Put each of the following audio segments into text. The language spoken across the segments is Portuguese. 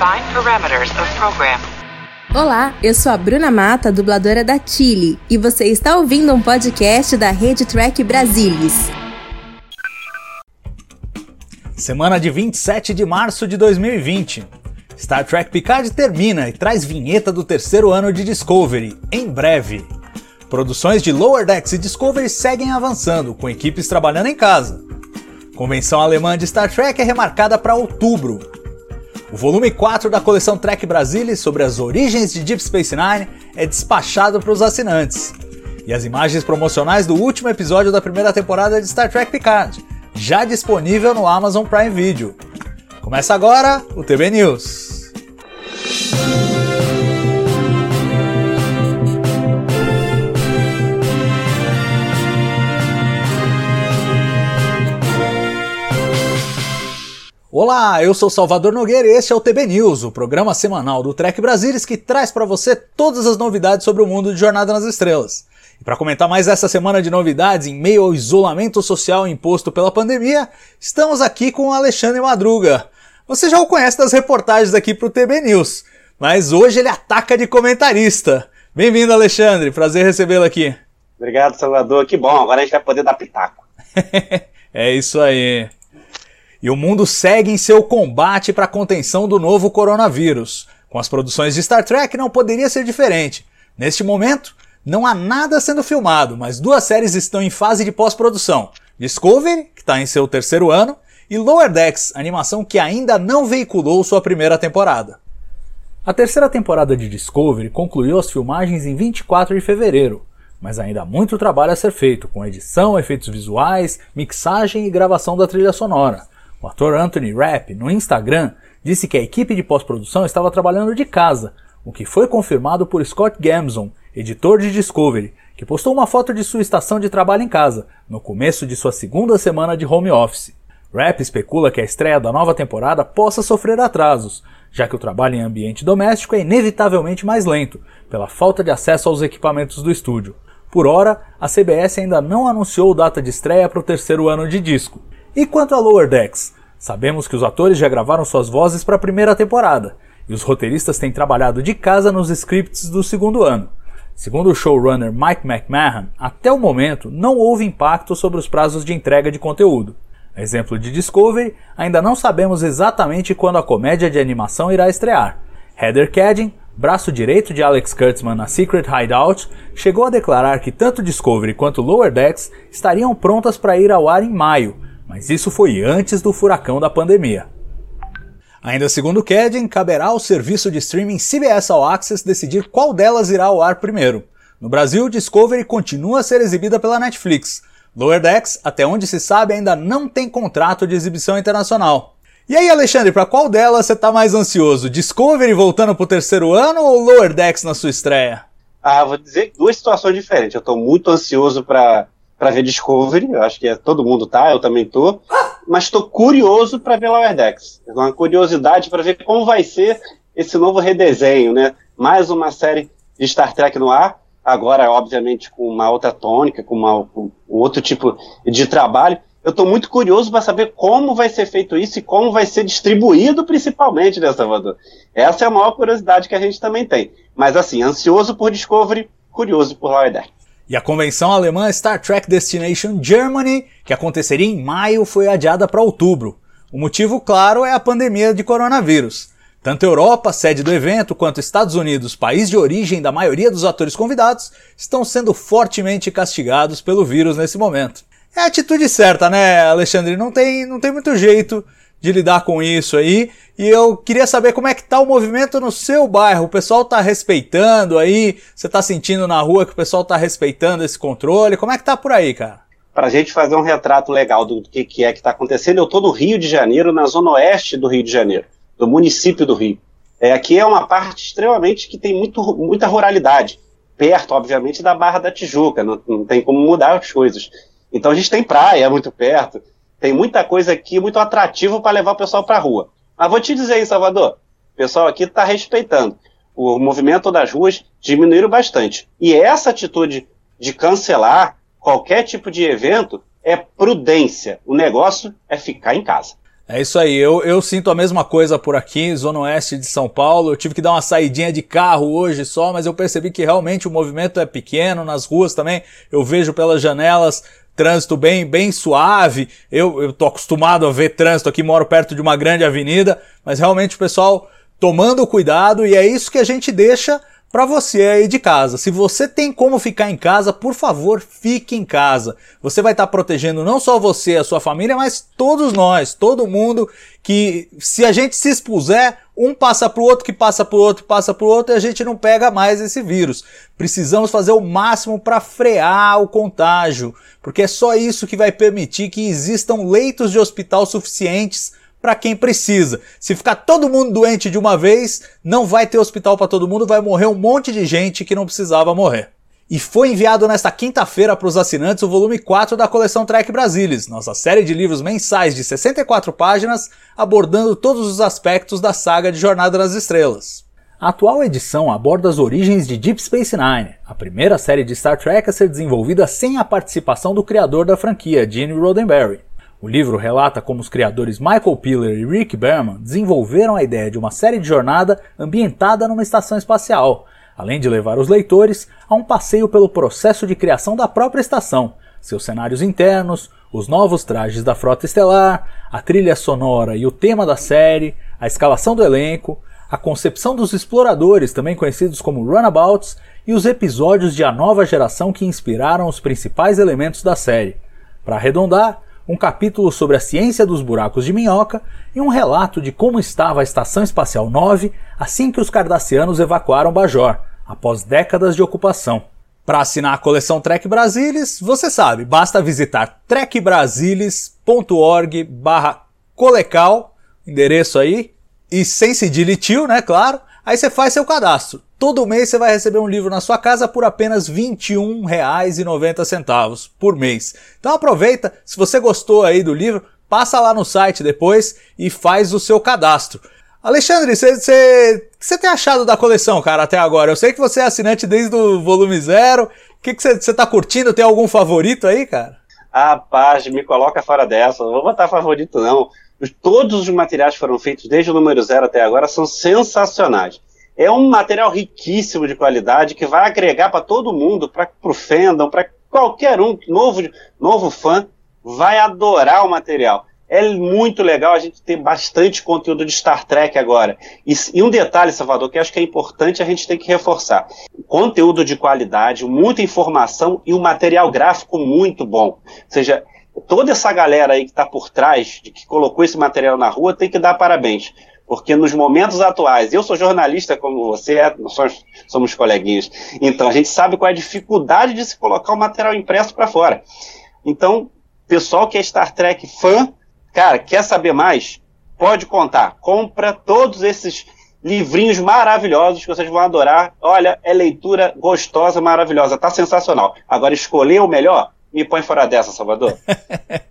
Define parameters of program. Olá, eu sou a Bruna Mata, dubladora da Chile, e você está ouvindo um podcast da Rede Track Brasilis. Semana de 27 de março de 2020. Star Trek Picard termina e traz vinheta do terceiro ano de Discovery, em breve. Produções de Lower Decks e Discovery seguem avançando, com equipes trabalhando em casa. Convenção alemã de Star Trek é remarcada para outubro. O volume 4 da coleção Trek Brasilis sobre as origens de Deep Space Nine é despachado para os assinantes. E as imagens promocionais do último episódio da primeira temporada de Star Trek Picard, já disponível no Amazon Prime Video. Começa agora o TB News. Olá, eu sou Salvador Nogueira e este é o TB News, o programa semanal do Trek Brasilis que traz para você todas as novidades sobre o mundo de Jornada nas Estrelas. E para comentar mais essa semana de novidades em meio ao isolamento social imposto pela pandemia, estamos aqui com o Alexandre Madruga. Você já o conhece das reportagens aqui para o TB News, mas hoje ele ataca de comentarista. Bem-vindo, Alexandre, prazer recebê-lo aqui. Obrigado, Salvador. Que bom, agora a gente vai poder dar pitaco. é isso aí. E o mundo segue em seu combate para a contenção do novo coronavírus. Com as produções de Star Trek não poderia ser diferente. Neste momento, não há nada sendo filmado, mas duas séries estão em fase de pós-produção: Discovery, que está em seu terceiro ano, e Lower Decks, animação que ainda não veiculou sua primeira temporada. A terceira temporada de Discovery concluiu as filmagens em 24 de fevereiro, mas ainda há muito trabalho a ser feito, com edição, efeitos visuais, mixagem e gravação da trilha sonora. O ator Anthony Rapp, no Instagram, disse que a equipe de pós-produção estava trabalhando de casa, o que foi confirmado por Scott Gamson, editor de Discovery, que postou uma foto de sua estação de trabalho em casa, no começo de sua segunda semana de home office. Rapp especula que a estreia da nova temporada possa sofrer atrasos, já que o trabalho em ambiente doméstico é inevitavelmente mais lento, pela falta de acesso aos equipamentos do estúdio. Por hora, a CBS ainda não anunciou data de estreia para o terceiro ano de disco. E quanto a Lower Decks? Sabemos que os atores já gravaram suas vozes para a primeira temporada, e os roteiristas têm trabalhado de casa nos scripts do segundo ano. Segundo o showrunner Mike McMahon, até o momento não houve impacto sobre os prazos de entrega de conteúdo. A exemplo de Discovery, ainda não sabemos exatamente quando a comédia de animação irá estrear. Heather Cadden, braço direito de Alex Kurtzman na Secret Hideout, chegou a declarar que tanto Discovery quanto Lower Decks estariam prontas para ir ao ar em maio, mas isso foi antes do furacão da pandemia. Ainda segundo Kedin, caberá ao serviço de streaming CBS All Access decidir qual delas irá ao ar primeiro. No Brasil, Discovery continua a ser exibida pela Netflix. Lower Decks, até onde se sabe, ainda não tem contrato de exibição internacional. E aí, Alexandre, para qual delas você está mais ansioso? Discovery voltando para o terceiro ano ou Lower Decks na sua estreia? Ah, vou dizer duas situações diferentes. Eu estou muito ansioso para para ver Discovery, eu acho que é, todo mundo tá, eu também tô, mas estou curioso para ver Lower Decks. Uma curiosidade para ver como vai ser esse novo redesenho, né? Mais uma série de Star Trek no ar, agora, obviamente, com uma outra tônica, com, uma, com outro tipo de trabalho. Eu estou muito curioso para saber como vai ser feito isso e como vai ser distribuído, principalmente, né, Salvador? Essa é a maior curiosidade que a gente também tem. Mas, assim, ansioso por Discovery, curioso por Lower Decks. E a convenção alemã Star Trek Destination Germany, que aconteceria em maio, foi adiada para outubro. O motivo, claro, é a pandemia de coronavírus. Tanto Europa, sede do evento, quanto Estados Unidos, país de origem da maioria dos atores convidados, estão sendo fortemente castigados pelo vírus nesse momento. É a atitude certa, né, Alexandre? Não tem, não tem muito jeito de lidar com isso aí. E eu queria saber como é que tá o movimento no seu bairro. O pessoal tá respeitando aí? Você tá sentindo na rua que o pessoal tá respeitando esse controle? Como é que tá por aí, cara? Para a gente fazer um retrato legal do que, que é que está acontecendo, eu estou no Rio de Janeiro, na zona oeste do Rio de Janeiro, do município do Rio. É, aqui é uma parte extremamente que tem muito, muita ruralidade, perto, obviamente, da Barra da Tijuca, não, não tem como mudar as coisas. Então a gente tem praia muito perto, tem muita coisa aqui muito atrativo para levar o pessoal para a rua. Mas vou te dizer aí, Salvador, o pessoal aqui está respeitando. O movimento das ruas diminuiu bastante. E essa atitude de cancelar qualquer tipo de evento é prudência. O negócio é ficar em casa. É isso aí, eu, eu sinto a mesma coisa por aqui, Zona Oeste de São Paulo. Eu tive que dar uma saidinha de carro hoje só, mas eu percebi que realmente o movimento é pequeno nas ruas também. Eu vejo pelas janelas trânsito bem, bem suave. Eu, eu tô acostumado a ver trânsito aqui, moro perto de uma grande avenida, mas realmente o pessoal tomando cuidado e é isso que a gente deixa para você aí de casa. Se você tem como ficar em casa, por favor, fique em casa. Você vai estar tá protegendo não só você, a sua família, mas todos nós, todo mundo que se a gente se expuser, um passa pro outro, que passa pro outro, passa pro outro e a gente não pega mais esse vírus. Precisamos fazer o máximo para frear o contágio, porque é só isso que vai permitir que existam leitos de hospital suficientes para quem precisa. Se ficar todo mundo doente de uma vez, não vai ter hospital para todo mundo, vai morrer um monte de gente que não precisava morrer. E foi enviado nesta quinta-feira para os assinantes o volume 4 da coleção Trek Brasilis, nossa série de livros mensais de 64 páginas, abordando todos os aspectos da saga de Jornada nas Estrelas. A atual edição aborda as origens de Deep Space Nine, a primeira série de Star Trek a ser desenvolvida sem a participação do criador da franquia, Gene Roddenberry. O livro relata como os criadores Michael Piller e Rick Berman desenvolveram a ideia de uma série de jornada ambientada numa estação espacial, além de levar os leitores a um passeio pelo processo de criação da própria estação, seus cenários internos, os novos trajes da frota estelar, a trilha sonora e o tema da série, a escalação do elenco, a concepção dos exploradores, também conhecidos como runabouts, e os episódios de A Nova Geração que inspiraram os principais elementos da série. Para arredondar, um capítulo sobre a ciência dos buracos de minhoca e um relato de como estava a Estação Espacial 9 assim que os cardassianos evacuaram Bajor, após décadas de ocupação. Para assinar a coleção Trek Brasilis, você sabe, basta visitar trekbrasilis.org barra colecal, endereço aí, e sem cedilha tio, né, claro, aí você faz seu cadastro. Todo mês você vai receber um livro na sua casa por apenas R$ 21,90 por mês. Então aproveita, se você gostou aí do livro, passa lá no site depois e faz o seu cadastro. Alexandre, você tem achado da coleção, cara, até agora? Eu sei que você é assinante desde o volume zero. O que você tá curtindo? Tem algum favorito aí, cara? Ah, me coloca fora dessa. Não vou botar favorito, não. Todos os materiais que foram feitos desde o número zero até agora são sensacionais. É um material riquíssimo de qualidade que vai agregar para todo mundo, para o fandom, para qualquer um novo, novo fã, vai adorar o material. É muito legal a gente ter bastante conteúdo de Star Trek agora. E, e, um detalhe, Salvador, que acho que é importante a gente tem que reforçar: conteúdo de qualidade, muita informação e um material gráfico muito bom. Ou seja, toda essa galera aí que está por trás, de que colocou esse material na rua, tem que dar parabéns. Porque nos momentos atuais, eu sou jornalista como você, é, nós somos, somos coleguinhas, então a gente sabe qual é a dificuldade de se colocar o material impresso para fora. Então, pessoal que é Star Trek fã, cara, quer saber mais? Pode contar. Compra todos esses livrinhos maravilhosos que vocês vão adorar. Olha, é leitura gostosa, maravilhosa, tá sensacional. Agora escolher o melhor, me põe fora dessa, Salvador.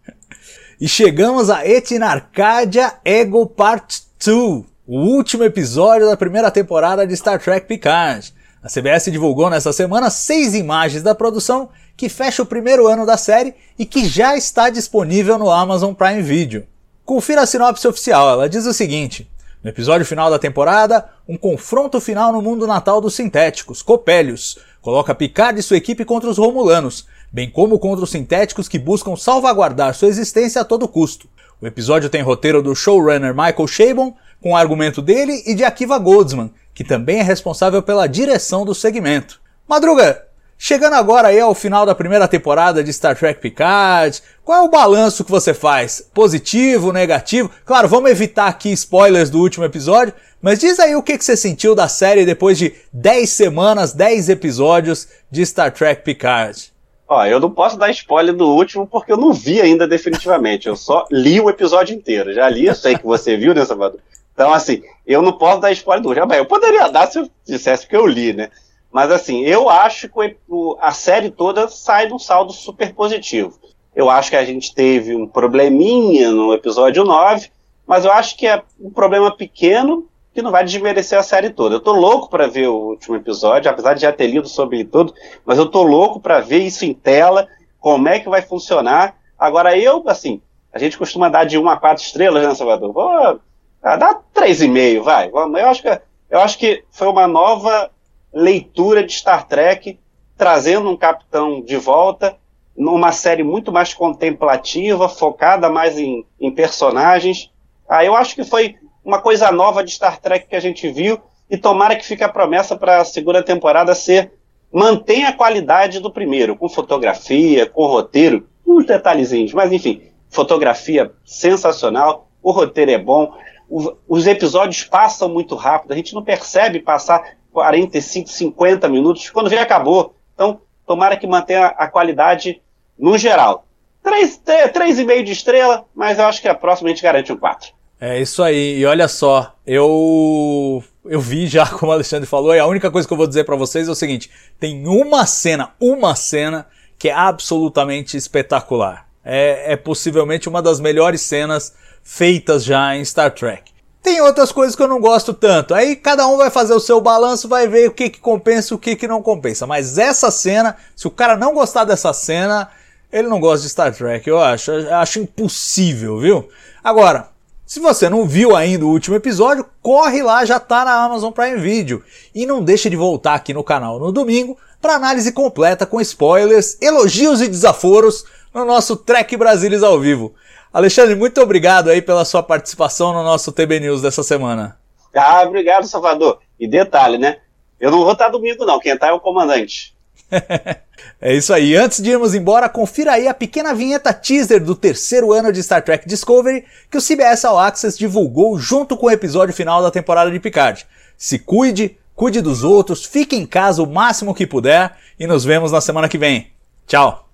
e chegamos a Etinarcadia Ego Part 2, o último episódio da primeira temporada de Star Trek Picard. A CBS divulgou nessa semana seis imagens da produção que fecha o primeiro ano da série e que já está disponível no Amazon Prime Video. Confira a sinopse oficial, ela diz o seguinte: No episódio final da temporada, um confronto final no mundo natal dos sintéticos, Copélios, coloca Picard e sua equipe contra os Romulanos, bem como contra os sintéticos que buscam salvaguardar sua existência a todo custo. O episódio tem roteiro do showrunner Michael Chabon, com argumento dele e de Akiva Goldsman, que também é responsável pela direção do segmento. Madruga, chegando agora aí ao final da primeira temporada de Star Trek Picard, qual é o balanço que você faz? Positivo, negativo? Claro, vamos evitar aqui spoilers do último episódio, mas diz aí o que, que você sentiu da série depois de 10 semanas, 10 episódios de Star Trek Picard. Ó, eu não posso dar spoiler do último porque eu não vi ainda definitivamente. Eu só li o episódio inteiro. Já li, eu sei que você viu, né, Salvador? Então, assim, eu não posso dar spoiler do último. Eu poderia dar se eu dissesse que eu li, né? Mas, assim, eu acho que a série toda sai de um saldo super positivo. Eu acho que a gente teve um probleminha no episódio 9, mas eu acho que é um problema pequeno que não vai desmerecer a série toda. Eu tô louco para ver o último episódio, apesar de já ter lido sobre ele mas eu tô louco para ver isso em tela, como é que vai funcionar. Agora eu, assim, A gente costuma dar de 1 a 4 estrelas, né, Salvador? Vou ah, dar 3,5, vai. Eu acho, que, eu acho que foi uma nova leitura de Star Trek, trazendo um capitão de volta, numa série muito mais contemplativa, focada mais em, em personagens. Ah, eu acho que foi uma coisa nova de Star Trek que a gente viu, e tomara que fique a promessa para a segunda temporada ser mantém a qualidade do primeiro, com fotografia, com roteiro, uns detalhezinhos, mas enfim, fotografia sensacional, o roteiro é bom, o, os episódios passam muito rápido, a gente não percebe passar 45, 50 minutos, quando vem acabou. Então, tomara que mantenha a qualidade no geral. 3,5 de estrela, mas eu acho que a próxima a gente garante um 4. É isso aí, e olha só, eu eu vi já, como o Alexandre falou, e a única coisa que eu vou dizer para vocês é o seguinte: tem uma cena, uma cena que é absolutamente espetacular. É, é possivelmente uma das melhores cenas feitas já em Star Trek. Tem outras coisas que eu não gosto tanto. Aí cada um vai fazer o seu balanço, vai ver o que, que compensa e o que, que não compensa. Mas essa cena, se o cara não gostar dessa cena, ele não gosta de Star Trek, eu acho. Eu acho impossível, viu? Agora, se você não viu ainda o último episódio, corre lá, já tá na Amazon Prime Video. E não deixe de voltar aqui no canal no domingo para análise completa com spoilers, elogios e desaforos no nosso Trek Brasilis ao vivo. Alexandre, muito obrigado aí pela sua participação no nosso TB News dessa semana. Ah, obrigado, Salvador. E detalhe, né? Eu não vou estar domingo não, quem tá é o comandante. é isso aí. Antes de irmos embora, confira aí a pequena vinheta teaser do terceiro ano de Star Trek Discovery que o CBS All Access divulgou junto com o episódio final da temporada de Picard. Se cuide, cuide dos outros, fique em casa o máximo que puder e nos vemos na semana que vem. Tchau!